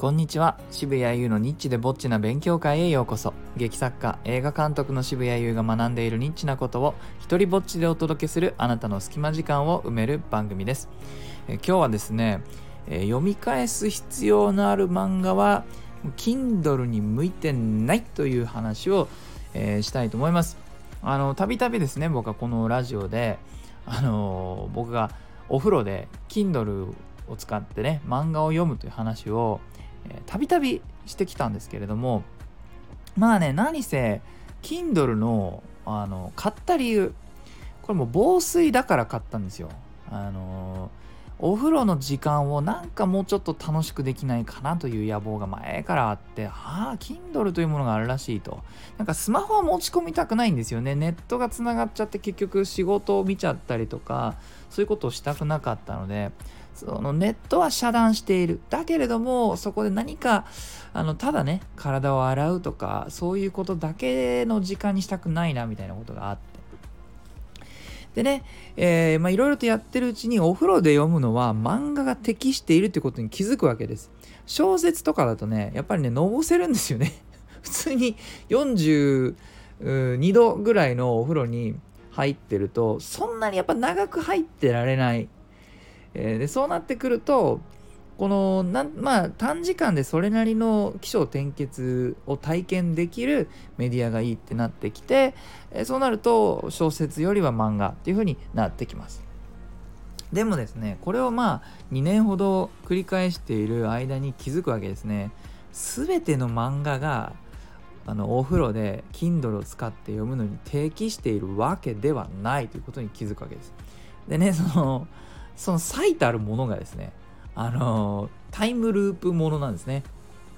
こんにちは。渋谷優のニッチでぼっちな勉強会へようこそ。劇作家映画監督の渋谷優が学んでいるニッチなことを一人ぼっちでお届けするあなたの隙間時間を埋める番組です。え今日はですね、え読み返す必要のある漫画は Kindle に向いてないという話を、えー、したいと思います。あのたびたびですね僕はこのラジオであの僕がお風呂で Kindle を使ってね漫画を読むという話をたびたびしてきたんですけれどもまあね何せ Kindle のあの買った理由これも防水だから買ったんですよ。あのお風呂の時間をなんかもうちょっと楽しくできないかなという野望が前からあってああ Kindle というものがあるらしいと。なんかスマホは持ち込みたくないんですよね。ネットがつながっちゃって結局仕事を見ちゃったりとかそういうことをしたくなかったのでそのネットは遮断している。だけれどもそこで何かあのただね体を洗うとかそういうことだけの時間にしたくないなみたいなことがあって。でね、えー、まあいろいろとやってるうちにお風呂で読むのは漫画が適しているってことに気づくわけです。小説とかだとねやっぱりねのぼせるんですよね。普通に42度ぐらいのお風呂に入ってるとそんなにやっぱ長く入ってられないえー、でそうなってくるとこのなまあ短時間でそれなりの起承転結を体験できるメディアがいいってなってきて、え、そうなると小説よりは漫画っていう風になってきます。でもですねこれをまあ2年ほど繰り返している間に気づくわけですね。全ての漫画があのお風呂で Kindle を使って読むのに適しているわけではないということに気づくわけです。でねそのその最たるものがですね、あのタイムループものなんですね。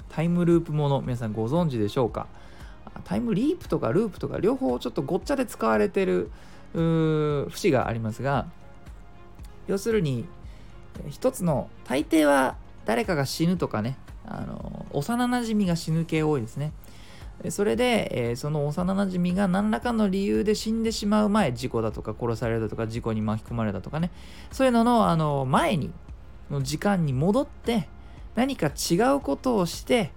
タイムループもの、皆さんご存知でしょうか？タイムリープとかループとか両方ちょっとごっちゃで使われてる節がありますが、要するに、一つの、大抵は誰かが死ぬとかね、あの幼なじみが死ぬ系多いですね。それで、えー、その幼なじみが何らかの理由で死んでしまう前事故だとか殺されたとか事故に巻き込まれたとかねそういうののあの前にの時間に戻って何か違うことをして、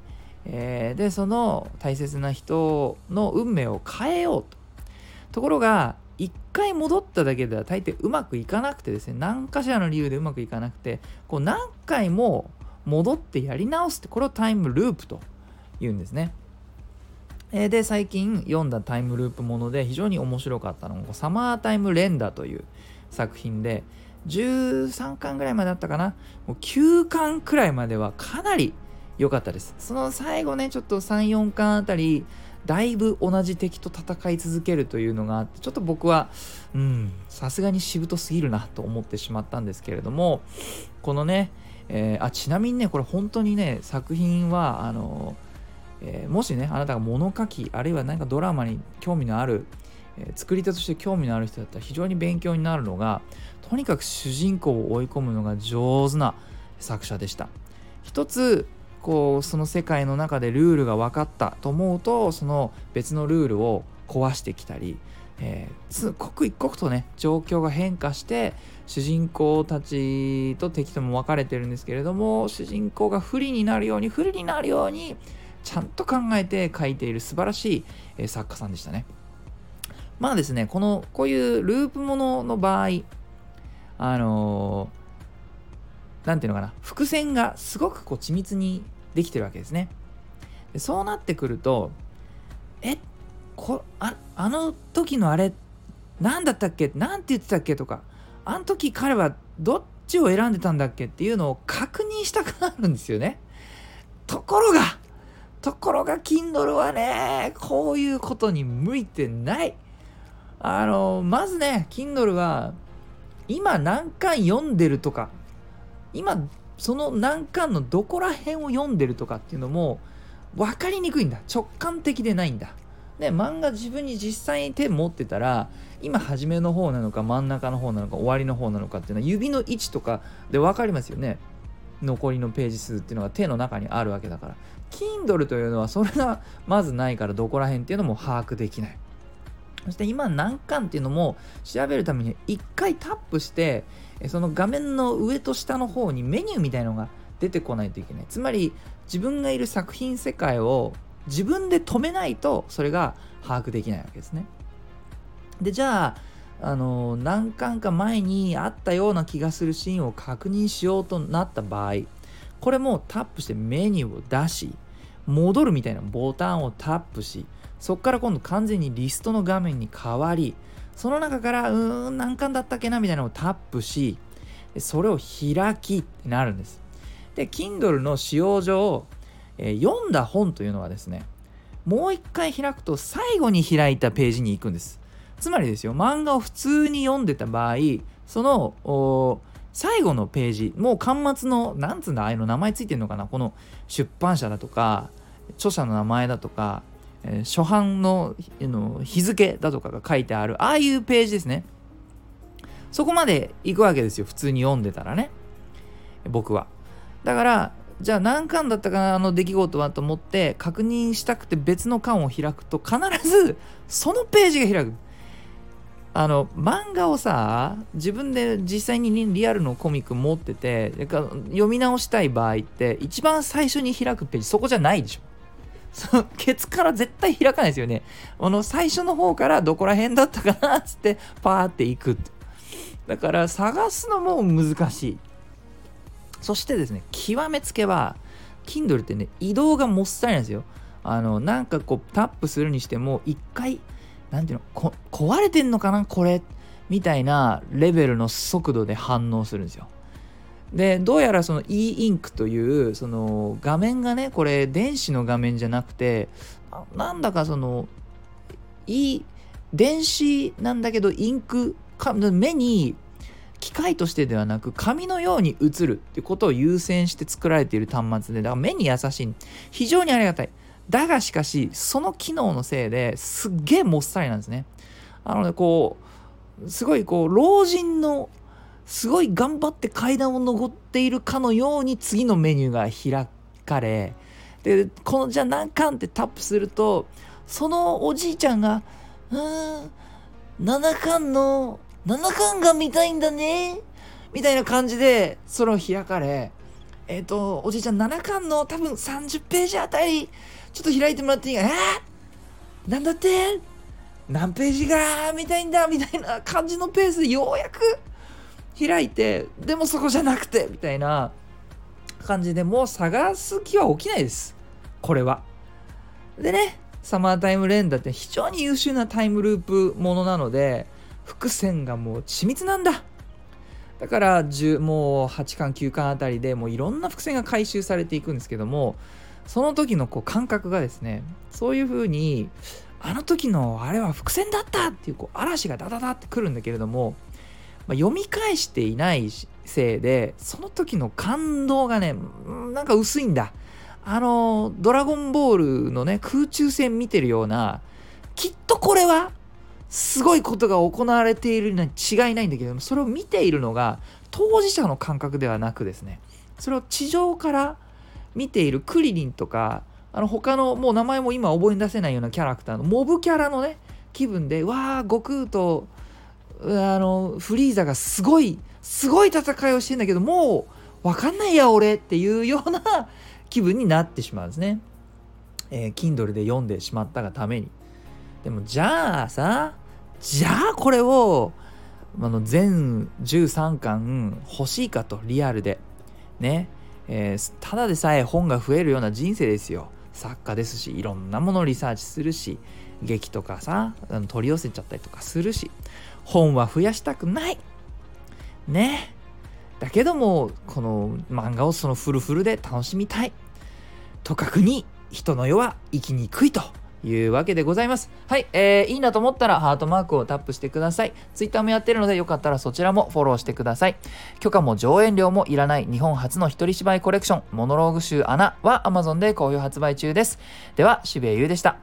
えー、でその大切な人の運命を変えようとところが一回戻っただけでは大抵うまくいかなくてですね何かしらの理由でうまくいかなくてこう何回も戻ってやり直すってこれをタイムループと言うんですね。えで最近読んだタイムループもので非常に面白かったのが「サマータイム連打」という作品で13巻ぐらいまであったかな？もう9巻くらいまではかなり良かったです。その最後ねちょっと34巻あたりだいぶ同じ敵と戦い続けるというのがあってちょっと僕はうんさすがにしぶとすぎるなと思ってしまったんですけれどもこのね、えー、あちなみにねこれ本当にね作品はあのえー、もしねあなたが物書きあるいは何かドラマに興味のある、えー、作り手として興味のある人だったら非常に勉強になるのがとにかく主人公を追い込むのが上手な作者でした。一つこうその世界の中でルールが分かったと思うとその別のルールを壊してきたり、えー、刻一刻とね状況が変化して主人公たちと敵とも分かれてるんですけれども主人公が不利になるように不利になるようにちゃんと考えて書いている素晴らしい、作家さんでしたね。まあですね、この、こういうループものの場合、あのー、なんていうのかな、伏線がすごくこう緻密にできてるわけですね。でそうなってくると、えこああの時のあれ、何だったっけ？何て言ってたっけ？とか、あの時彼はどっちを選んでたんだっけ？っていうのを確認したくなるんですよね。ところが、ところが Kindle はね、こういうことに向いてない。あの、まずね、Kindle は、今何巻読んでるとか、今、その何巻のどこら辺を読んでるとかっていうのも、分かりにくいんだ。直感的でないんだ。で、漫画自分に実際に手持ってたら、今初めの方なのか真ん中の方なのか終わりの方なのかっていうのは指の位置とかで分かりますよね。残りのページ数っていうのが手の中にあるわけだから。Kindle というのはそれがまずないからどこら辺っていうのも把握できない。そして今何巻っていうのも調べるために1回タップしてその画面の上と下の方にメニューみたいのが出てこないといけない。つまり自分がいる作品世界を自分で止めないとそれが把握できないわけですね。でじゃああの何巻か前にあったような気がするシーンを確認しようとなった場合これもタップしてメニューを出し戻るみたいなボタンをタップしそこから今度完全にリストの画面に変わりその中からうーん何巻だったっけなみたいなのをタップしそれを開きってなるんです。で Kindle の使用上、えー、読んだ本というのはですねもう一回開くと最後に開いたページに行くんです。つまりですよ漫画を普通に読んでた場合その最後のページもう巻末のなんつうんだああいうの名前ついてるのかなこの出版社だとか著者の名前だとか、えー、初版のの日付だとかが書いてあるああいうページですね。そこまで行くわけですよ普通に読んでたらね。僕は。だからじゃあ何巻だったかなあの出来事はと思って確認したくて別の巻を開くと必ずそのページが開く。あの漫画をさ自分で実際にリアルのコミック持ってて読み直したい場合って一番最初に開くページそこじゃないでしょ。そのケツから絶対開かないですよね。あの最初の方からどこら辺だったかなっつってパーっていくだから探すのも難しい。そしてですね極めつけは Kindle ってね移動がもっさりなんですよ。あのなんかこうタップするにしても一回何ていうの壊れてんのかなこれみたいなレベルの速度で反応するんですよ。でどうやらその e インクというその画面がねこれ電子の画面じゃなくてなんだかその e 電子なんだけどインクか目に機械としてではなく紙のように映るってことを優先して作られている端末でだから目に優しい非常にありがたいだがしかしその機能のせいですっげえもっさりなんですね。あのねこうすごいこう老人のすごい頑張って階段を上っているかのように次のメニューが開かれでこのじゃあ何巻ってタップするとそのおじいちゃんが「うーん7巻の7巻が見たいんだね」みたいな感じでそれを開かれえっ、ー、とおじいちゃん7巻の多分30ページあたりちょっと開いてもらっていいかえー、なんだって？何ページが？見たいんだみたいな感じのペースでようやく。開いて。でもそこじゃなくてみたいな感じでもう探す気は起きないです。これは。でねサマータイム連打って非常に優秀なタイムループものなので伏線がもう緻密なんだ。だから10もう8巻9巻あたりでもういろんな伏線が回収されていくんですけどもその時のこう感覚がですねそういう風にあの時のあれは伏線だったっていうこう嵐がダダダってくるんだけれども、まあ、読み返していないせいでその時の感動がねなんか薄いんだ。あのドラゴンボールのね空中戦見てるようなきっとこれはすごいことが行われているに違いないんだけどもそれを見ているのが当事者の感覚ではなくですねそれを地上から見ているクリリンとかあの他のもう名前も今覚え出せないようなキャラクターのモブキャラのね気分でわあ悟空とあのフリーザがすごいすごい戦いをしてんだけどもう分かんないや俺っていうような 気分になってしまうんですね。えー、Kindle で読んでしまったがために。でもじゃあさじゃあこれをあの全13巻欲しいかとリアルでねえー、ただでさえ本が増えるような人生ですよ。作家ですしいろんなものをリサーチするし劇とかさ取り寄せちゃったりとかするし本は増やしたくない。ね。だけどもこの漫画をそのフルフルで楽しみたい。とかくに人の世は生きにくいと。いうわけでございます。はい、えー、いいなと思ったらハートマークをタップしてください。Twitter もやってるのでよかったらそちらもフォローしてください。許可も上演料もいらない日本初の一人芝居コレクション、モノローグ集穴は Amazon で好評発売中です。では、渋谷優でした。